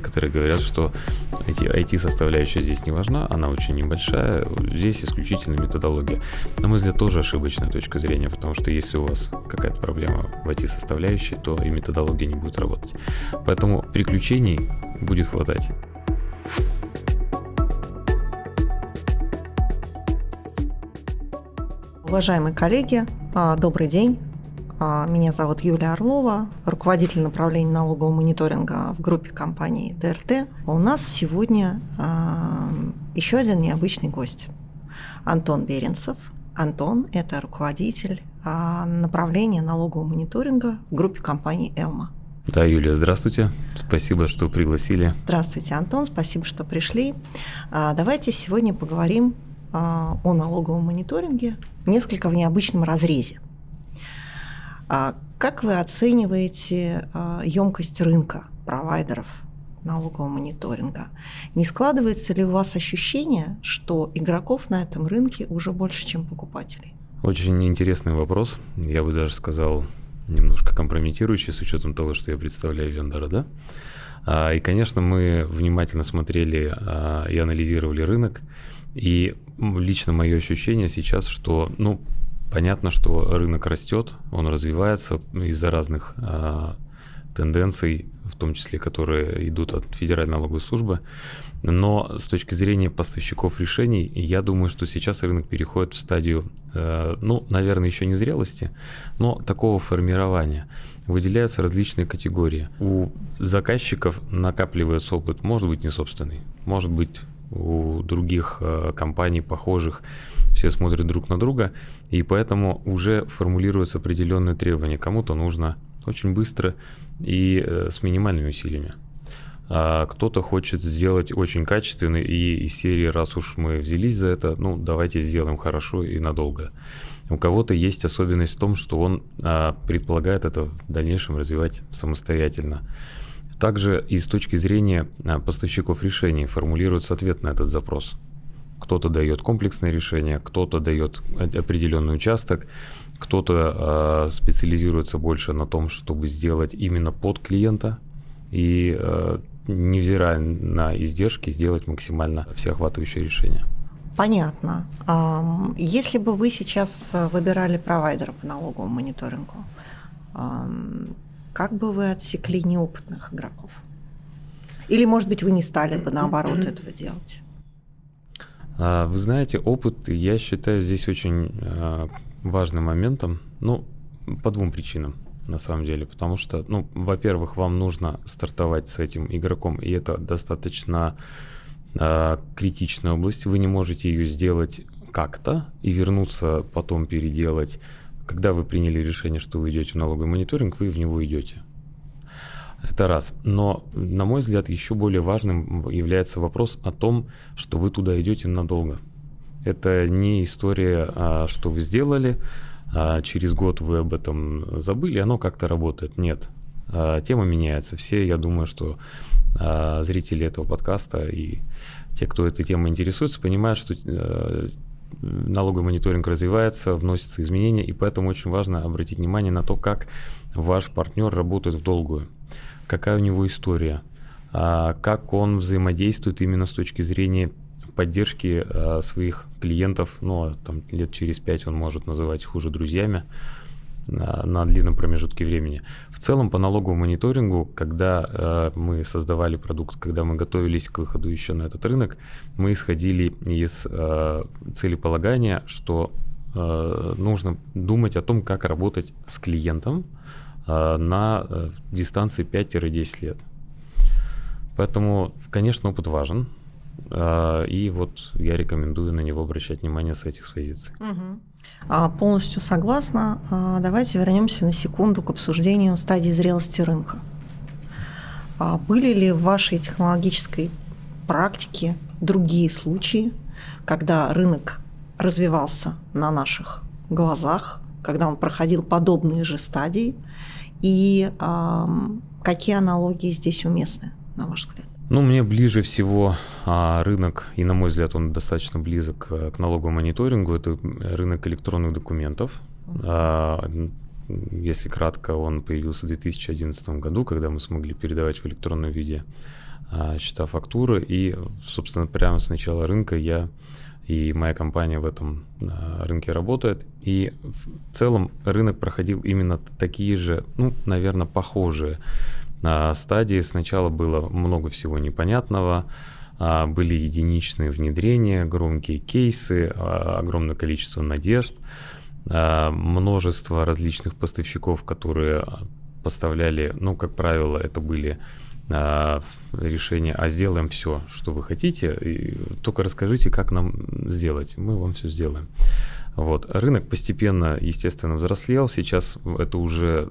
некоторые говорят, что IT-составляющая здесь не важна, она очень небольшая, здесь исключительно методология. На мой взгляд, тоже ошибочная точка зрения, потому что если у вас какая-то проблема в IT-составляющей, то и методология не будет работать. Поэтому приключений будет хватать. Уважаемые коллеги, а, добрый день. А, меня зовут Юлия Орлова, руководитель направления налогового мониторинга в группе компании ДРТ. У нас сегодня а, еще один необычный гость. Антон Беренцев. Антон – это руководитель направления налогового мониторинга в группе компании «Элма». Да, Юлия, здравствуйте. Спасибо, что пригласили. Здравствуйте, Антон. Спасибо, что пришли. Давайте сегодня поговорим о налоговом мониторинге несколько в необычном разрезе. А как вы оцениваете емкость рынка провайдеров налогового мониторинга? Не складывается ли у вас ощущение, что игроков на этом рынке уже больше, чем покупателей? Очень интересный вопрос. Я бы даже сказал, немножко компрометирующий с учетом того, что я представляю вендора, да? А, и, конечно, мы внимательно смотрели а, и анализировали рынок. И лично мое ощущение сейчас, что, ну, понятно, что рынок растет, он развивается из-за разных а, тенденций, в том числе, которые идут от Федеральной налоговой службы. Но с точки зрения поставщиков решений, я думаю, что сейчас рынок переходит в стадию, э, ну, наверное, еще не зрелости, но такого формирования. Выделяются различные категории. У заказчиков накапливается опыт, может быть, не собственный, может быть, у других э, компаний похожих, все смотрят друг на друга, и поэтому уже формулируются определенные требования. Кому-то нужно очень быстро и э, с минимальными усилиями. А кто-то хочет сделать очень качественно, и из серии «раз уж мы взялись за это, ну, давайте сделаем хорошо и надолго». У кого-то есть особенность в том, что он а, предполагает это в дальнейшем развивать самостоятельно. Также и с точки зрения а, поставщиков решений формулируется ответ на этот запрос. Кто-то дает комплексное решение, кто-то дает определенный участок, кто-то э, специализируется больше на том, чтобы сделать именно под клиента и, э, невзирая на издержки, сделать максимально всеохватывающее решение. Понятно. Если бы вы сейчас выбирали провайдера по налоговому мониторингу, как бы вы отсекли неопытных игроков? Или, может быть, вы не стали бы наоборот этого делать? А, вы знаете, опыт, я считаю, здесь очень а, важным моментом. Ну, по двум причинам, на самом деле. Потому что, ну, во-первых, вам нужно стартовать с этим игроком, и это достаточно э, критичная область. Вы не можете ее сделать как-то и вернуться потом переделать когда вы приняли решение, что вы идете в налоговый мониторинг, вы в него идете. Это раз. Но, на мой взгляд, еще более важным является вопрос о том, что вы туда идете надолго. Это не история, а, что вы сделали, а через год вы об этом забыли, оно как-то работает. Нет. А, тема меняется. Все, я думаю, что зрители этого подкаста и те, кто этой темой интересуется, понимают, что э, налоговый мониторинг развивается, вносятся изменения, и поэтому очень важно обратить внимание на то, как ваш партнер работает в долгую, какая у него история, а, как он взаимодействует именно с точки зрения поддержки а, своих клиентов, ну, а там лет через пять он может называть их уже друзьями, на длинном промежутке времени. В целом по налоговому мониторингу, когда мы создавали продукт, когда мы готовились к выходу еще на этот рынок, мы исходили из целеполагания, что нужно думать о том, как работать с клиентом на э, дистанции 5-10 лет. Поэтому, конечно, опыт важен. Э, и вот я рекомендую на него обращать внимание с этих позиций. Угу. Полностью согласна. А, давайте вернемся на секунду к обсуждению стадии зрелости рынка. А, были ли в вашей технологической практике другие случаи, когда рынок развивался на наших глазах, когда он проходил подобные же стадии, и какие аналогии здесь уместны, на ваш взгляд? Ну, мне ближе всего а, рынок, и на мой взгляд он достаточно близок к, к налоговому мониторингу, это рынок электронных документов. А, если кратко, он появился в 2011 году, когда мы смогли передавать в электронном виде а, счета фактуры. И, собственно, прямо с начала рынка я и моя компания в этом а, рынке работает. И в целом рынок проходил именно такие же, ну, наверное, похожие а, стадии. Сначала было много всего непонятного, были единичные внедрения, громкие кейсы, огромное количество надежд, множество различных поставщиков, которые поставляли, ну, как правило, это были а, решение, а сделаем все, что вы хотите, и только расскажите, как нам сделать, мы вам все сделаем. Вот. Рынок постепенно, естественно, взрослел. Сейчас это уже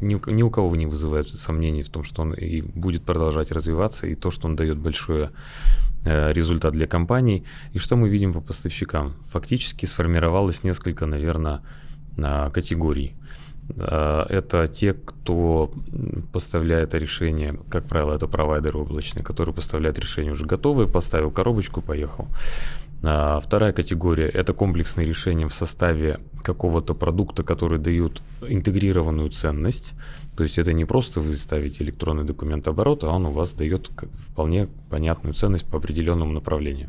ни, ни у кого не вызывает сомнений в том, что он и будет продолжать развиваться, и то, что он дает большой э, результат для компаний. И что мы видим по поставщикам? Фактически сформировалось несколько, наверное, э, категорий. Э, это те, кто поставляет решение, как правило, это провайдеры облачные, которые поставляют решение уже готовые, поставил коробочку, поехал. А вторая категория – это комплексные решения в составе какого-то продукта, который дают интегрированную ценность. То есть это не просто вы ставите электронный документ оборота, а он у вас дает вполне понятную ценность по определенному направлению.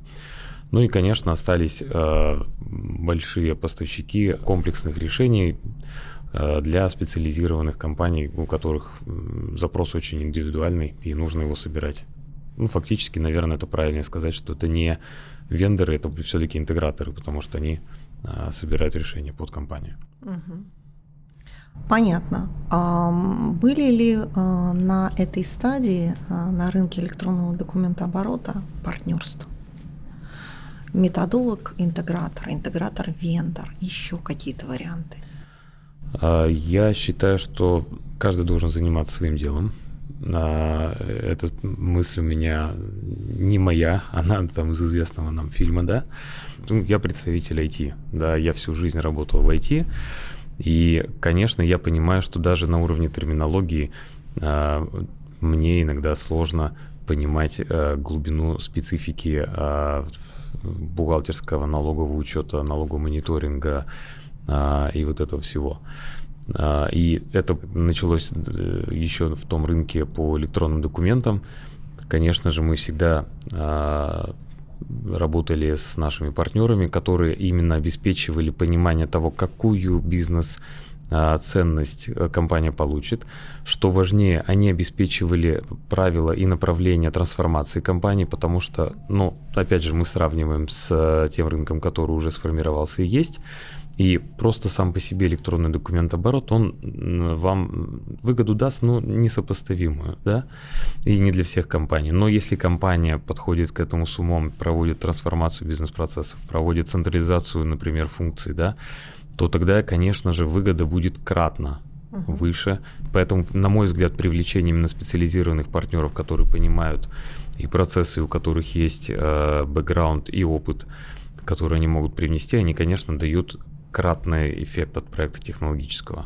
Ну и, конечно, остались э, большие поставщики комплексных решений, для специализированных компаний, у которых запрос очень индивидуальный и нужно его собирать. Ну, фактически, наверное, это правильно сказать, что это не вендоры, это все-таки интеграторы, потому что они а, собирают решения под компанию. Понятно. Были ли а, на этой стадии а, на рынке электронного документа оборота партнерства? Методолог, интегратор, интегратор-вендор, еще какие-то варианты? А, я считаю, что каждый должен заниматься своим делом. А, эта мысль у меня не моя, она там из известного нам фильма, да. Ну, я представитель IT, да, я всю жизнь работал в IT, и, конечно, я понимаю, что даже на уровне терминологии а, мне иногда сложно понимать глубину специфики бухгалтерского налогового учета, налогового мониторинга, а, и вот этого всего. А, и это началось э, еще в том рынке по электронным документам. Конечно же, мы всегда а, работали с нашими партнерами, которые именно обеспечивали понимание того, какую бизнес ценность э, компания получит. Что важнее, они обеспечивали правила и направления трансформации компании, потому что, ну, опять же, мы сравниваем с э, тем рынком, который уже сформировался и есть. И просто сам по себе электронный документ оборот, он вам выгоду даст, но несопоставимую, да, и не для всех компаний. Но если компания подходит к этому с умом, проводит трансформацию бизнес-процессов, проводит централизацию, например, функций, да, то тогда, конечно же, выгода будет кратно uh-huh. выше. Поэтому, на мой взгляд, привлечение именно специализированных партнеров, которые понимают и процессы, у которых есть э, бэкграунд и опыт, которые они могут привнести, они, конечно, дают кратный эффект от проекта технологического.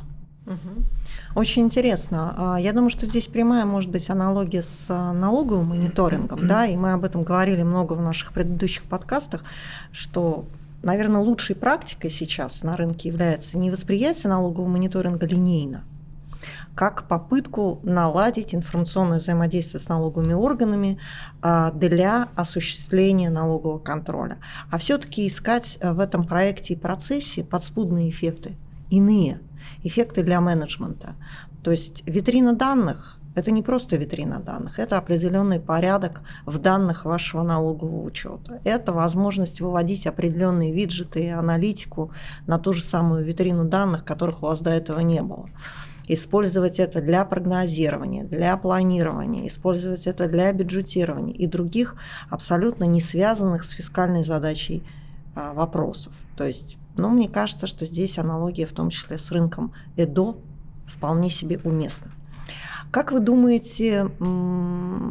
Очень интересно. А, я думаю, что здесь прямая может быть аналогия с а, налоговым мониторингом, да, и мы об этом говорили много в наших предыдущих подкастах, что наверное, лучшей практикой сейчас на рынке является не восприятие налогового мониторинга линейно, как попытку наладить информационное взаимодействие с налоговыми органами а, для осуществления налогового контроля. А все-таки искать а, в этом проекте и процессе подспудные эффекты, иные эффекты для менеджмента. То есть витрина данных это не просто витрина данных, это определенный порядок в данных вашего налогового учета. Это возможность выводить определенные виджеты и аналитику на ту же самую витрину данных, которых у вас до этого не было использовать это для прогнозирования, для планирования, использовать это для бюджетирования и других абсолютно не связанных с фискальной задачей а, вопросов. То есть, ну, мне кажется, что здесь аналогия, в том числе с рынком ЭДО, вполне себе уместна. Как вы думаете,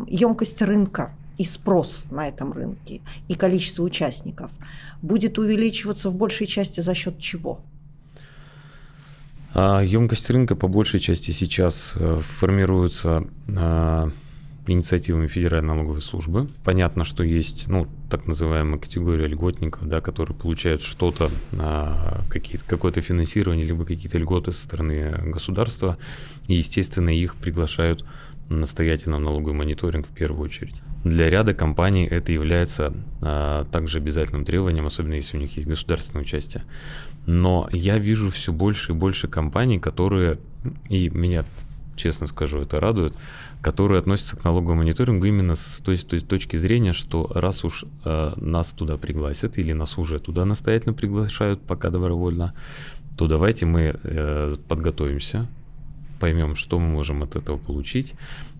емкость рынка и спрос на этом рынке, и количество участников будет увеличиваться в большей части за счет чего? А емкость рынка по большей части сейчас э, формируется а, инициативами Федеральной налоговой службы. Понятно, что есть ну, так называемая категория льготников, да, которые получают что-то, а, какое-то финансирование, либо какие-то льготы со стороны государства. И, естественно, их приглашают настоятельно налоговый мониторинг в первую очередь. Для ряда компаний это является а, также обязательным требованием, особенно если у них есть государственное участие. Но я вижу все больше и больше компаний, которые, и меня, честно скажу, это радует, которые относятся к налоговому мониторингу именно с той, той точки зрения, что раз уж э, нас туда пригласят или нас уже туда настоятельно приглашают, пока добровольно, то давайте мы э, подготовимся, поймем, что мы можем от этого получить,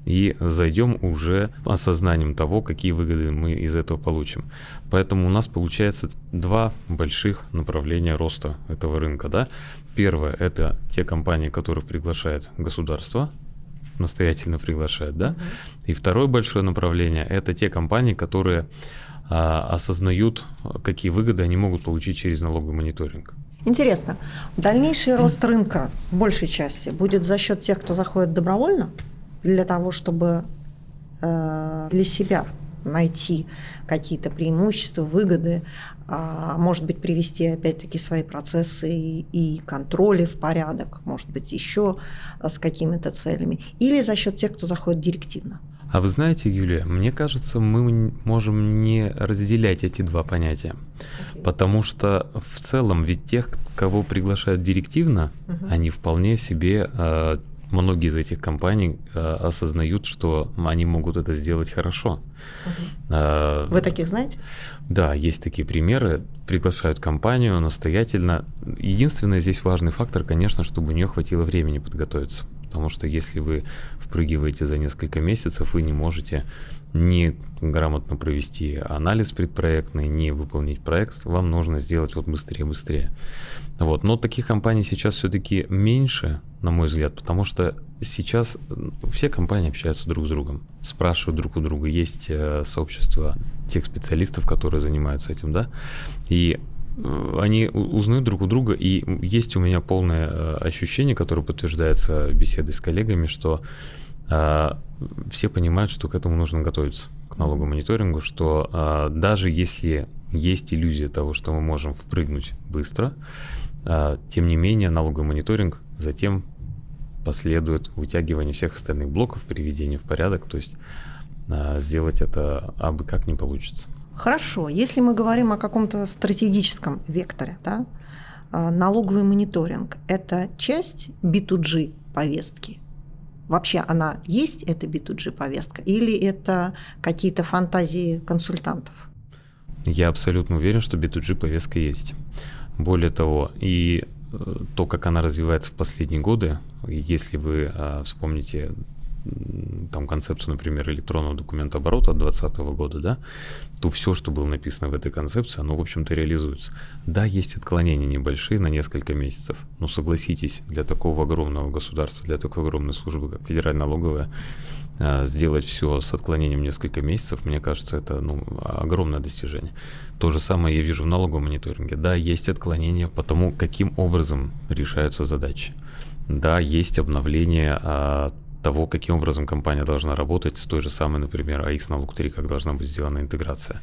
и зайдем уже осознанием того, какие выгоды мы из этого получим. Поэтому у нас получается два больших направления роста этого рынка. Да? Первое – это те компании, которых приглашает государство, настоятельно приглашает, да. И второе большое направление – это те компании, которые а, осознают, какие выгоды они могут получить через налоговый мониторинг. Интересно, дальнейший рост рынка в большей части будет за счет тех, кто заходит добровольно, для того, чтобы э, для себя найти какие-то преимущества, выгоды, а, может быть, привести опять-таки свои процессы и, и контроли в порядок, может быть, еще с какими-то целями, или за счет тех, кто заходит директивно. А вы знаете, Юлия, мне кажется, мы можем не разделять эти два понятия. Okay. Потому что в целом ведь тех, кого приглашают директивно, uh-huh. они вполне себе э, многие из этих компаний э, осознают, что они могут это сделать хорошо. Э, Вы таких знаете? Да, есть такие примеры. Приглашают компанию настоятельно. Единственный здесь важный фактор, конечно, чтобы у нее хватило времени подготовиться. Потому что если вы впрыгиваете за несколько месяцев, вы не можете не грамотно провести анализ предпроектный, не выполнить проект, вам нужно сделать вот быстрее-быстрее. Вот. Но таких компаний сейчас все-таки меньше, на мой взгляд, потому что сейчас все компании общаются друг с другом, спрашивают друг у друга, есть э, сообщество тех специалистов, которые занимаются этим, да, и они узнают друг у друга, и есть у меня полное э, ощущение, которое подтверждается беседой с коллегами, что а, все понимают, что к этому нужно готовиться, к налоговому мониторингу, что а, даже если есть иллюзия того, что мы можем впрыгнуть быстро, а, тем не менее налоговый мониторинг затем последует вытягивание всех остальных блоков, приведение в порядок, то есть сделать это абы как не получится. Хорошо, если мы говорим о каком-то стратегическом векторе, да, налоговый мониторинг – это часть B2G повестки Вообще она есть, эта B2G повестка, или это какие-то фантазии консультантов? Я абсолютно уверен, что B2G повестка есть. Более того, и э, то, как она развивается в последние годы, если вы а, вспомните там концепцию, например, электронного документа оборота от 2020 года, да, то все, что было написано в этой концепции, оно, в общем-то, реализуется. Да, есть отклонения небольшие на несколько месяцев, но согласитесь, для такого огромного государства, для такой огромной службы, как Федеральная налоговая, а, сделать все с отклонением несколько месяцев, мне кажется, это ну, огромное достижение. То же самое я вижу в налоговом мониторинге. Да, есть отклонения по тому, каким образом решаются задачи. Да, есть обновление а, того, каким образом компания должна работать с той же самой, например, AX налог 3, как должна быть сделана интеграция,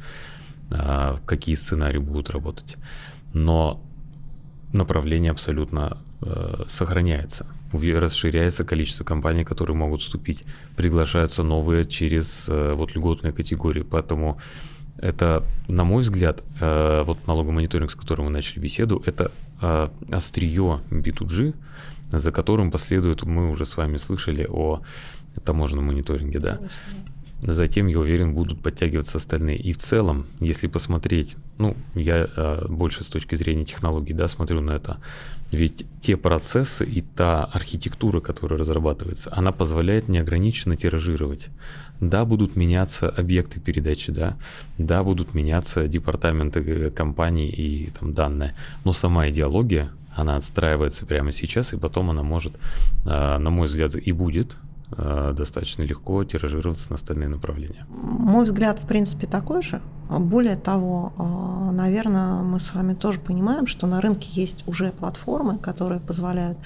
а, какие сценарии будут работать. Но направление абсолютно э, сохраняется. Расширяется количество компаний, которые могут вступить. Приглашаются новые через э, вот льготные категории. Поэтому это, на мой взгляд, э, вот налоговый мониторинг, с которым мы начали беседу, это э, острие B2G, за которым последует, мы уже с вами слышали о таможенном мониторинге, да. Затем, я уверен, будут подтягиваться остальные. И в целом, если посмотреть, ну, я э, больше с точки зрения технологий, да, смотрю на это, ведь те процессы и та архитектура, которая разрабатывается, она позволяет неограниченно тиражировать. Да, будут меняться объекты передачи, да, да, будут меняться департаменты э, компаний и там данные, но сама идеология, она отстраивается прямо сейчас, и потом она может, а, на мой взгляд, и будет а, достаточно легко тиражироваться на остальные направления. Мой взгляд, в принципе, такой же. Более того, а, наверное, мы с вами тоже понимаем, что на рынке есть уже платформы, которые позволяют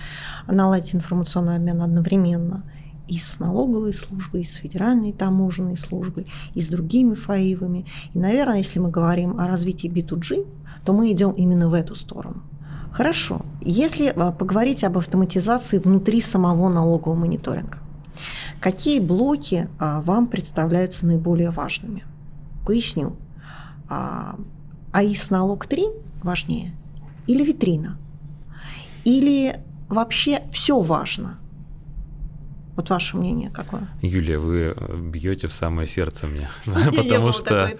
наладить информационный обмен одновременно и с налоговой службой, и с федеральной таможенной службой, и с другими ФАИВами. И, наверное, если мы говорим о развитии B2G, то мы идем именно в эту сторону. Хорошо. Если а, поговорить об автоматизации внутри самого налогового мониторинга, Какие блоки а, вам представляются наиболее важными? Поясню. А, АИС налог 3 важнее или витрина? Или вообще все важно? Вот ваше мнение какое? Юлия, вы э, бьете в самое сердце мне, потому что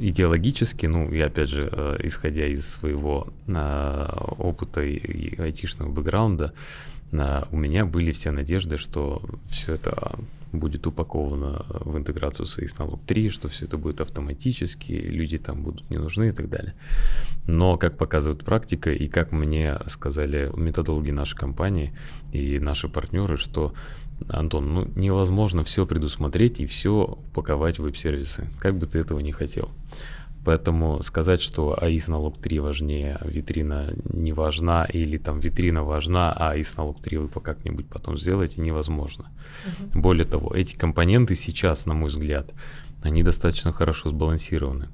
идеологически, ну, я опять же, э, исходя из своего э, опыта и айтишного бэкграунда, у меня были все надежды, что все это будет упаковано в интеграцию с налог 3, что все это будет автоматически, люди там будут не нужны и так далее. Но, как показывает практика, и как мне сказали методологи нашей компании и наши партнеры, что Антон, ну невозможно все предусмотреть и все упаковать в веб-сервисы, как бы ты этого не хотел. Поэтому сказать, что АИС налог 3 важнее, а витрина не важна, или там витрина важна, а АИС налог 3 вы как-нибудь потом сделаете, невозможно. Угу. Более того, эти компоненты сейчас, на мой взгляд, они достаточно хорошо сбалансированы.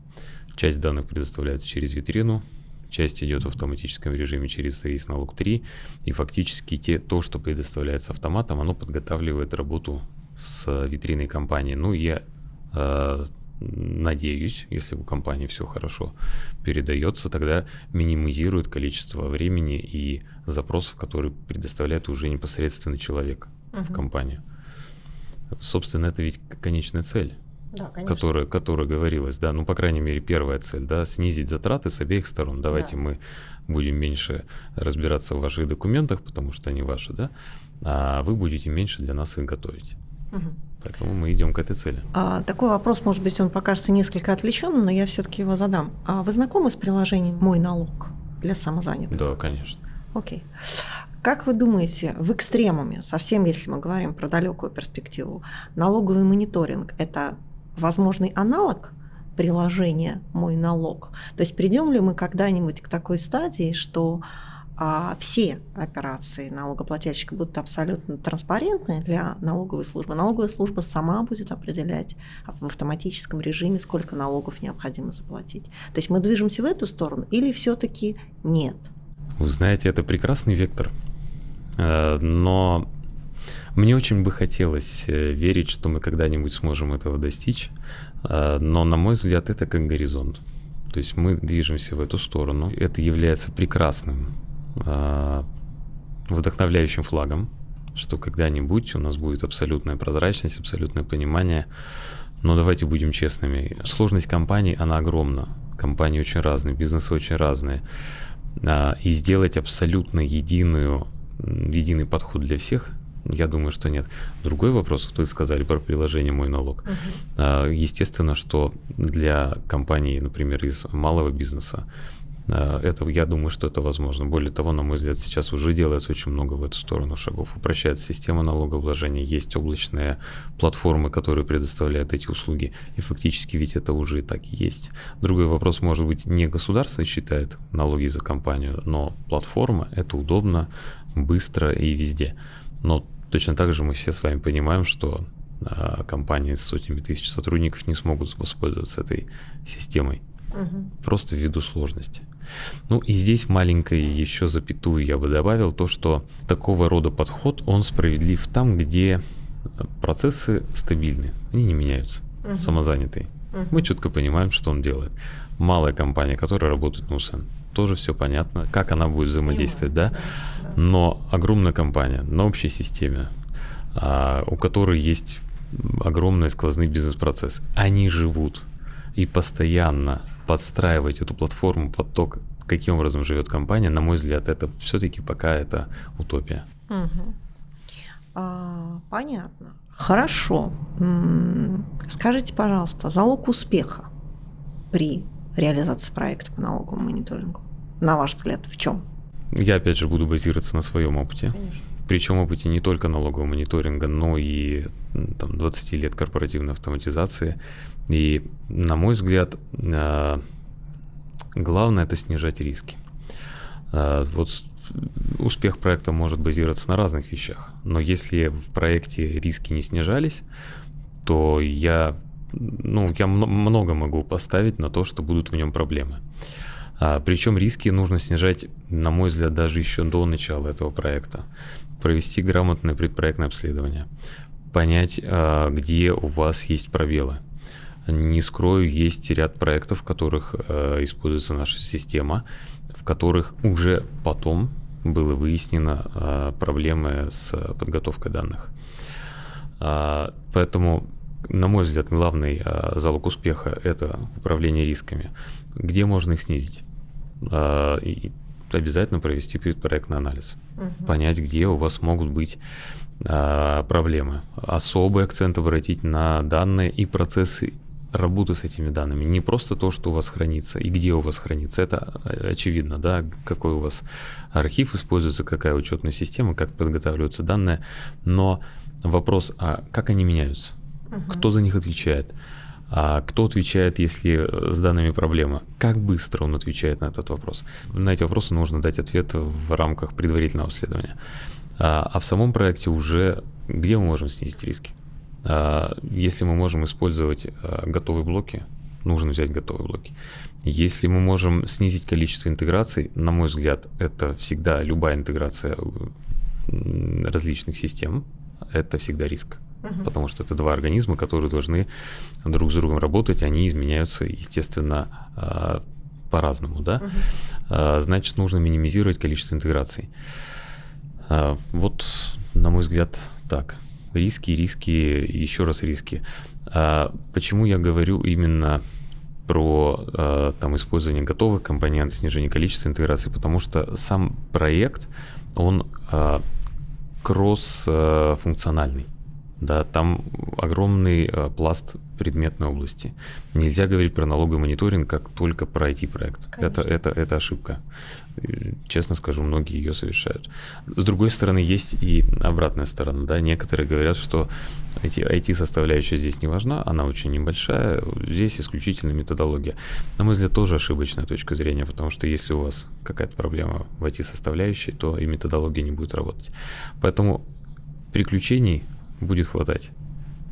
Часть данных предоставляется через витрину, часть идет в автоматическом режиме через АИС налог 3, и фактически те, то, что предоставляется автоматом, оно подготавливает работу с витриной компании. Ну, я э, надеюсь, если у компании все хорошо передается, тогда минимизирует количество времени и запросов, которые предоставляет уже непосредственно человек uh-huh. в компанию. Собственно, это ведь конечная цель да, которая, которая говорилась, да, ну, по крайней мере, первая цель, да, снизить затраты с обеих сторон. Давайте да. мы будем меньше разбираться в ваших документах, потому что они ваши, да, а вы будете меньше для нас их готовить. Угу. Поэтому мы идем к этой цели. А, такой вопрос, может быть, он покажется несколько отвлеченным, но я все-таки его задам. А вы знакомы с приложением Мой налог для самозанятых? Да, конечно. Окей. Как вы думаете, в экстремуме, совсем если мы говорим про далекую перспективу, налоговый мониторинг – это возможный аналог приложения «Мой налог». То есть придем ли мы когда-нибудь к такой стадии, что а, все операции налогоплательщика будут абсолютно транспарентны для налоговой службы. Налоговая служба сама будет определять в автоматическом режиме, сколько налогов необходимо заплатить. То есть мы движемся в эту сторону или все-таки нет? Вы знаете, это прекрасный вектор. Э, но мне очень бы хотелось э, верить, что мы когда-нибудь сможем этого достичь, э, но, на мой взгляд, это как горизонт. То есть мы движемся в эту сторону. Это является прекрасным, э, вдохновляющим флагом, что когда-нибудь у нас будет абсолютная прозрачность, абсолютное понимание. Но давайте будем честными. Сложность компании, она огромна. Компании очень разные, бизнесы очень разные. И сделать абсолютно единую, единый подход для всех я думаю, что нет. Другой вопрос, вы сказали про приложение «Мой налог». Uh-huh. Естественно, что для компаний, например, из малого бизнеса, а, это, я думаю, что это возможно. Более того, на мой взгляд, сейчас уже делается очень много в эту сторону шагов. Упрощается система налогообложения, есть облачные платформы, которые предоставляют эти услуги, и фактически ведь это уже и так и есть. Другой вопрос, может быть, не государство считает налоги за компанию, но платформа — это удобно, быстро и везде. Но Точно так же мы все с вами понимаем, что а, компании с сотнями тысяч сотрудников не смогут воспользоваться этой системой. Угу. Просто ввиду сложности. Ну и здесь маленькой еще запятую я бы добавил то, что такого рода подход, он справедлив там, где процессы стабильны, они не меняются, угу. самозанятые. Угу. Мы четко понимаем, что он делает. Малая компания, которая работает на УСН, тоже все понятно, как она будет взаимодействовать, да? Но огромная компания на общей системе, а, у которой есть огромный сквозный бизнес-процесс, они живут и постоянно подстраивать эту платформу под то, каким образом живет компания, на мой взгляд, это все-таки пока это утопия. Угу. Понятно. Хорошо. Скажите, пожалуйста, залог успеха при реализации проекта по налоговому мониторингу? на ваш взгляд, в чем? Я опять же буду базироваться на своем опыте. Конечно. Причем опыте не только налогового мониторинга, но и там, 20 лет корпоративной автоматизации. И, на мой взгляд, а, главное это снижать риски. А, вот успех проекта может базироваться на разных вещах, но если в проекте риски не снижались, то я, ну, я много могу поставить на то, что будут в нем проблемы. А, причем риски нужно снижать, на мой взгляд, даже еще до начала этого проекта. Провести грамотное предпроектное обследование. понять, а, где у вас есть пробелы. Не скрою, есть ряд проектов, в которых а, используется наша система, в которых уже потом было выяснено проблемы с подготовкой данных. Поэтому, на мой взгляд, главный залог успеха – это управление рисками. Где можно их снизить? обязательно провести предпроектный анализ, угу. понять, где у вас могут быть а, проблемы. Особый акцент обратить на данные и процессы работы с этими данными. Не просто то, что у вас хранится и где у вас хранится. Это а, очевидно, да, какой у вас архив используется, какая учетная система, как подготавливаются данные. Но вопрос, а как они меняются? Угу. Кто за них отвечает? А кто отвечает, если с данными проблема? Как быстро он отвечает на этот вопрос? На эти вопросы нужно дать ответ в рамках предварительного исследования. А, а в самом проекте уже где мы можем снизить риски? А, если мы можем использовать а, готовые блоки, нужно взять готовые блоки. Если мы можем снизить количество интеграций, на мой взгляд, это всегда любая интеграция различных систем, это всегда риск. Угу. Потому что это два организма, которые должны друг с другом работать, они изменяются, естественно, по-разному, да. Угу. Значит, нужно минимизировать количество интеграций. А, вот, на мой взгляд, так. Риски, риски, еще раз риски. А, почему я говорю именно про а, там, использование готовых компонентов, снижение количества интеграции? Потому что сам проект, он кросс-функциональный. Да, там огромный э, пласт предметной области. Нельзя говорить про налоговый мониторинг как только про IT-проект. Это, это, это ошибка. Честно скажу, многие ее совершают. С другой стороны, есть и обратная сторона. Да? Некоторые говорят, что IT-составляющая здесь не важна, она очень небольшая, здесь исключительно методология. На мой взгляд, тоже ошибочная точка зрения, потому что если у вас какая-то проблема в IT-составляющей, то и методология не будет работать. Поэтому приключений будет хватать.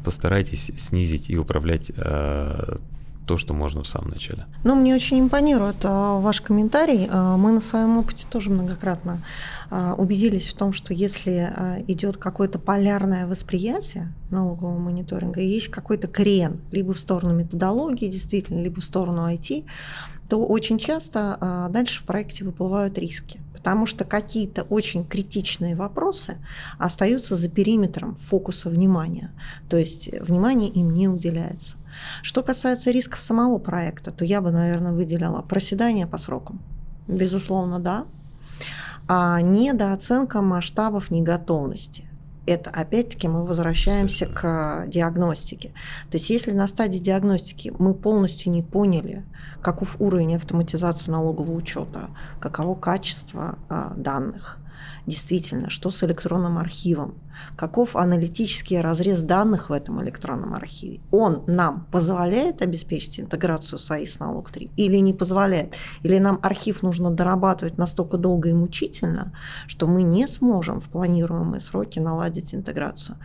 Постарайтесь снизить и управлять э, то, что можно в самом начале. Ну, мне очень импонирует э, ваш комментарий. Э, мы на своем опыте тоже многократно э, убедились в том, что если идет какое-то полярное восприятие налогового мониторинга, и есть какой-то крен либо в сторону методологии, действительно, либо в сторону IT, то очень часто дальше в проекте выплывают риски потому что какие-то очень критичные вопросы остаются за периметром фокуса внимания, то есть внимание им не уделяется. Что касается рисков самого проекта, то я бы, наверное, выделяла проседание по срокам. Безусловно, да. А недооценка масштабов неготовности это опять-таки мы возвращаемся к диагностике. То есть если на стадии диагностики мы полностью не поняли, каков уровень автоматизации налогового учета, каково качество а, данных, действительно, что с электронным архивом, каков аналитический разрез данных в этом электронном архиве. Он нам позволяет обеспечить интеграцию с АИС налог 3 или не позволяет? Или нам архив нужно дорабатывать настолько долго и мучительно, что мы не сможем в планируемые сроки наладить интеграцию?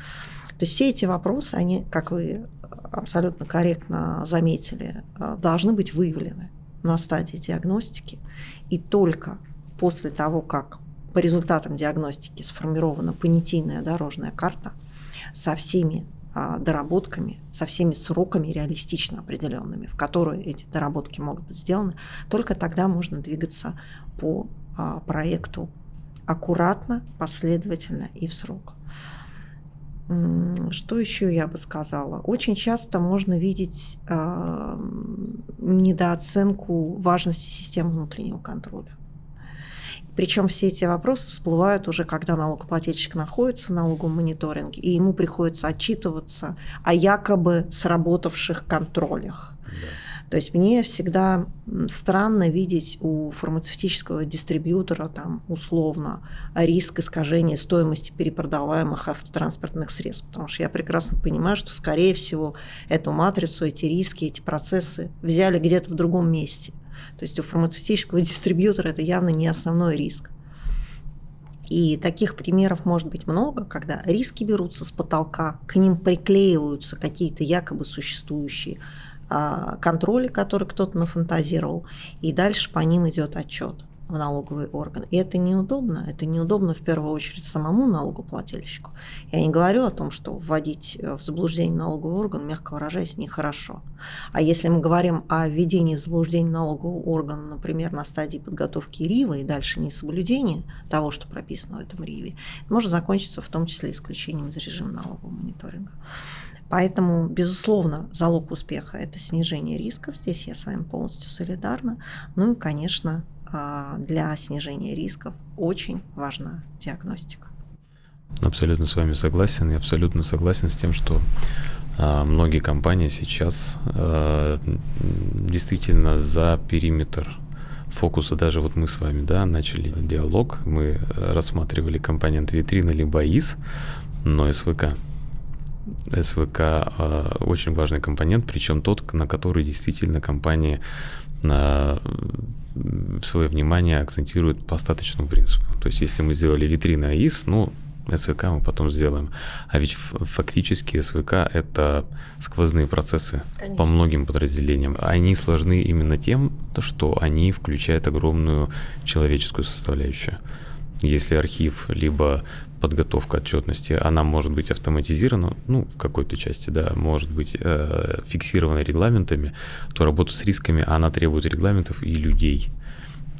То есть все эти вопросы, они, как вы абсолютно корректно заметили, должны быть выявлены на стадии диагностики. И только после того, как по результатам диагностики сформирована понятийная дорожная карта со всеми а, доработками, со всеми сроками реалистично определенными, в которые эти доработки могут быть сделаны, только тогда можно двигаться по а, проекту аккуратно, последовательно и в срок. Что еще я бы сказала? Очень часто можно видеть э, недооценку важности системы внутреннего контроля. Причем все эти вопросы всплывают уже, когда налогоплательщик находится в налоговом мониторинге, и ему приходится отчитываться о якобы сработавших контролях. Да. То есть мне всегда странно видеть у фармацевтического дистрибьютора там условно риск искажения стоимости перепродаваемых автотранспортных средств, потому что я прекрасно понимаю, что скорее всего эту матрицу, эти риски, эти процессы взяли где-то в другом месте. То есть у фармацевтического дистрибьютора это явно не основной риск. И таких примеров может быть много, когда риски берутся с потолка, к ним приклеиваются какие-то якобы существующие а, контроли, которые кто-то нафантазировал, и дальше по ним идет отчет. В налоговый орган. И это неудобно. Это неудобно в первую очередь самому налогоплательщику. Я не говорю о том, что вводить э, в заблуждение налоговый орган, мягко выражаясь, нехорошо. А если мы говорим о введении в заблуждение налогового органа, например, на стадии подготовки РИВа и дальше несоблюдение того, что прописано в этом РИВе, может закончиться в том числе исключением из режима налогового мониторинга. Поэтому, безусловно, залог успеха – это снижение рисков. Здесь я с вами полностью солидарна. Ну и, конечно, для снижения рисков очень важна диагностика. Абсолютно с вами согласен. И абсолютно согласен с тем, что а, многие компании сейчас а, действительно за периметр фокуса. Даже вот мы с вами да, начали диалог, мы рассматривали компонент витрины либо ИС, но СВК – СВК э, очень важный компонент, причем тот, на который действительно компании э, свое внимание акцентируют по остаточному принципу. То есть, если мы сделали витрины АИС, ну, СВК мы потом сделаем. А ведь фактически СВК — это сквозные процессы Конечно. по многим подразделениям. Они сложны именно тем, что они включают огромную человеческую составляющую. Если архив либо подготовка отчетности, она может быть автоматизирована, ну, в какой-то части, да, может быть э, фиксирована регламентами, то работа с рисками, она требует регламентов и людей.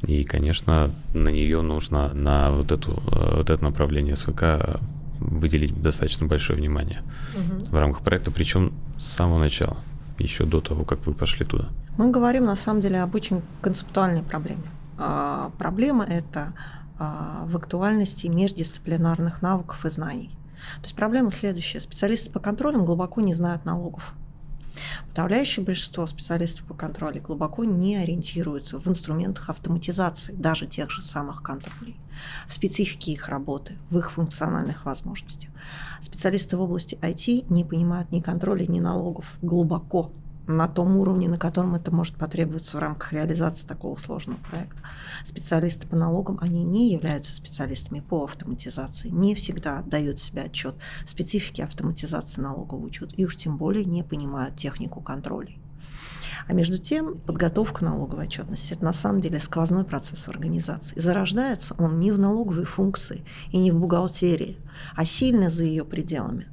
И, конечно, на нее нужно, на вот, эту, э, вот это направление СВК выделить достаточно большое внимание угу. в рамках проекта, причем с самого начала, еще до того, как вы пошли туда. Мы говорим на самом деле об очень концептуальной проблеме. А, проблема это в актуальности междисциплинарных навыков и знаний. То есть проблема следующая. Специалисты по контролям глубоко не знают налогов. Подавляющее большинство специалистов по контролю глубоко не ориентируются в инструментах автоматизации даже тех же самых контролей, в специфике их работы, в их функциональных возможностях. Специалисты в области IT не понимают ни контроля, ни налогов глубоко на том уровне, на котором это может потребоваться в рамках реализации такого сложного проекта. Специалисты по налогам, они не являются специалистами по автоматизации, не всегда отдают себе отчет в специфике автоматизации налогового учета и уж тем более не понимают технику контроля. А между тем, подготовка налоговой отчетности – это на самом деле сквозной процесс в организации. Зарождается он не в налоговой функции и не в бухгалтерии, а сильно за ее пределами.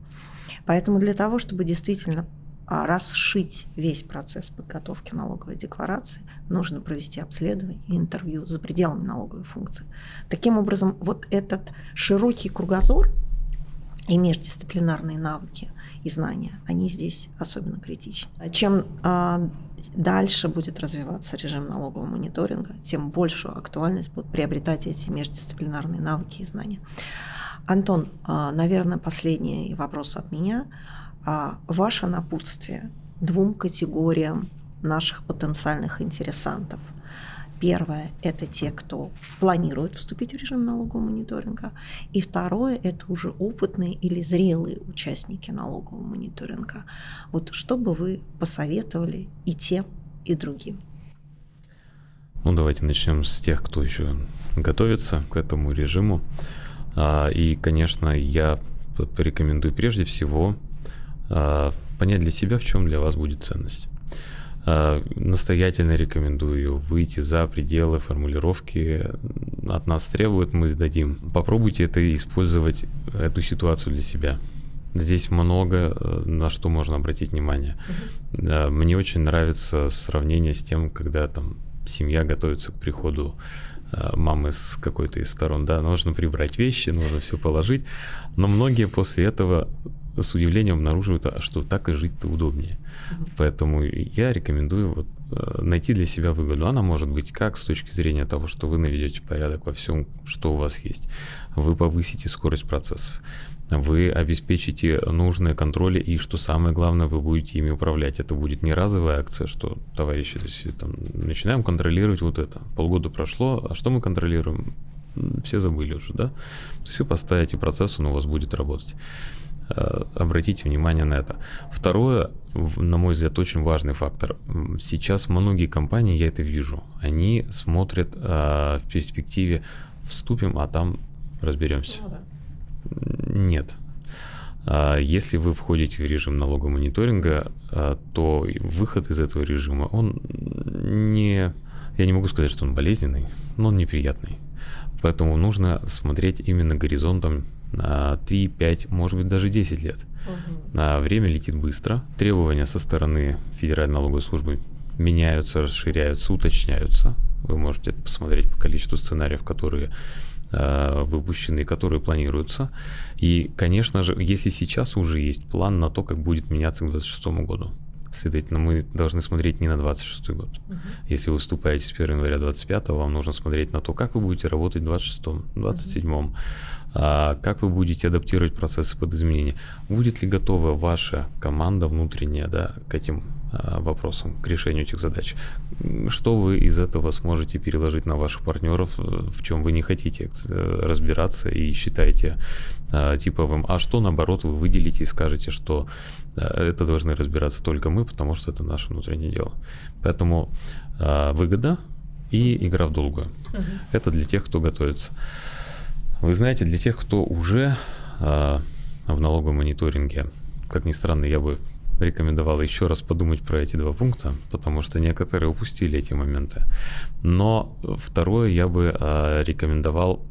Поэтому для того, чтобы действительно расшить весь процесс подготовки налоговой декларации, нужно провести обследование и интервью за пределами налоговой функции. Таким образом, вот этот широкий кругозор и междисциплинарные навыки и знания, они здесь особенно критичны. Чем а, дальше будет развиваться режим налогового мониторинга, тем большую актуальность будут приобретать эти междисциплинарные навыки и знания. Антон, а, наверное, последний вопрос от меня – а ваше напутствие двум категориям наших потенциальных интересантов. Первое – это те, кто планирует вступить в режим налогового мониторинга. И второе – это уже опытные или зрелые участники налогового мониторинга. Вот что бы вы посоветовали и тем, и другим? Ну, давайте начнем с тех, кто еще готовится к этому режиму. А, и, конечно, я порекомендую прежде всего понять для себя, в чем для вас будет ценность. А, настоятельно рекомендую выйти за пределы формулировки от нас требуют, мы сдадим. Попробуйте это использовать, эту ситуацию для себя. Здесь много э, на что можно обратить внимание. Uh-huh. Мне очень нравится сравнение с тем, когда там семья готовится к приходу э, мамы с какой-то из сторон, да, нужно прибрать вещи, нужно все положить, но многие после этого с удивлением обнаруживают, а что так и жить-то удобнее. Mm-hmm. Поэтому я рекомендую вот, э, найти для себя выгоду. Она может быть как с точки зрения того, что вы наведете порядок во всем, что у вас есть. Вы повысите скорость процессов. Вы обеспечите нужные контроли и, что самое главное, вы будете ими управлять. Это будет не разовая акция, что, товарищи, то есть, там, начинаем контролировать вот это. Полгода прошло, а что мы контролируем? Все забыли уже, да? То есть вы поставите процесс, он у вас будет работать. Э, обратите внимание на это. Второе, на мой взгляд, очень важный фактор. Сейчас многие компании, я это вижу, они смотрят э, в перспективе вступим, а там разберемся. Ну. Нет. А, если вы входите в режим налогового мониторинга, э, то выход из этого режима, он не Я не могу сказать, что он болезненный, но он неприятный. Поэтому нужно смотреть именно горизонтом 3, 5, может быть, даже 10 лет. Угу. Время летит быстро, требования со стороны Федеральной налоговой службы меняются, расширяются, уточняются. Вы можете посмотреть по количеству сценариев, которые э, выпущены, которые планируются. И, конечно же, если сейчас уже есть план на то, как будет меняться к 2026 году. Следовательно, мы должны смотреть не на 26 год. Uh-huh. Если вы выступаете с 1 января 25 вам нужно смотреть на то, как вы будете работать в 26-м, 27-м, uh-huh. А, как вы будете адаптировать процессы под изменения. Будет ли готова ваша команда внутренняя да, к этим а, вопросам, к решению этих задач. Что вы из этого сможете переложить на ваших партнеров, в чем вы не хотите э, разбираться и считаете а, типовым, а что наоборот вы выделите и скажете, что э, это должны разбираться только мы, потому что это наше внутреннее дело. Поэтому а, выгода и игра в долгую. Угу. Это для тех, кто готовится. Вы знаете, для тех, кто уже в налоговом мониторинге, как ни странно, я бы рекомендовал еще раз подумать про эти два пункта, потому что некоторые упустили эти моменты. Но второе я бы э, рекомендовал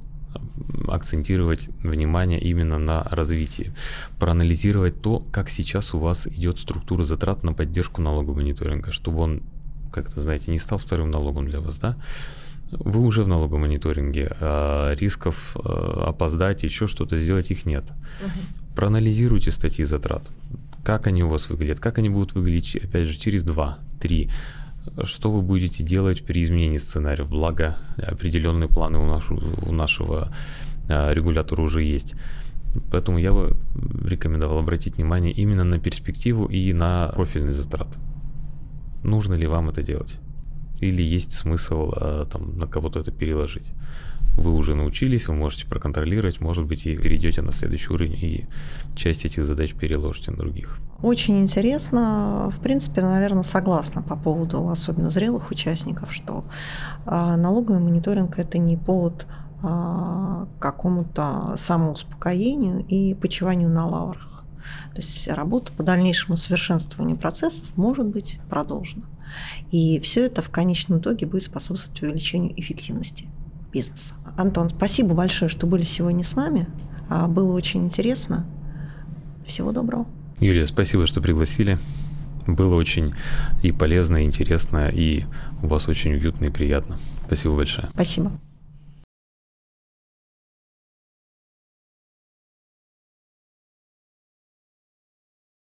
акцентировать внимание именно на развитии, проанализировать то, как сейчас у вас идет структура затрат на поддержку налогового мониторинга, чтобы он, как-то, знаете, не стал вторым налогом для вас, да? Вы уже в налоговом мониторинге, а рисков а, опоздать, еще что-то сделать их нет. Угу. Проанализируйте статьи затрат как они у вас выглядят, как они будут выглядеть, опять же, через 2-3, что вы будете делать при изменении сценариев, благо определенные планы у, наш, у нашего а, регулятора уже есть. Поэтому я бы рекомендовал обратить внимание именно на перспективу и на профильный затрат. Нужно ли вам это делать? Или есть смысл а, там, на кого-то это переложить? вы уже научились, вы можете проконтролировать, может быть, и перейдете на следующий уровень и часть этих задач переложите на других. Очень интересно. В принципе, наверное, согласна по поводу особенно зрелых участников, что а, налоговый мониторинг – это не повод а, какому-то самоуспокоению и почиванию на лаврах. То есть работа по дальнейшему совершенствованию процессов может быть продолжена. И все это в конечном итоге будет способствовать увеличению эффективности бизнеса. Антон, спасибо большое, что были сегодня с нами. А, было очень интересно. Всего доброго. Юлия, спасибо, что пригласили. Было очень и полезно, и интересно, и у вас очень уютно и приятно. Спасибо большое. Спасибо.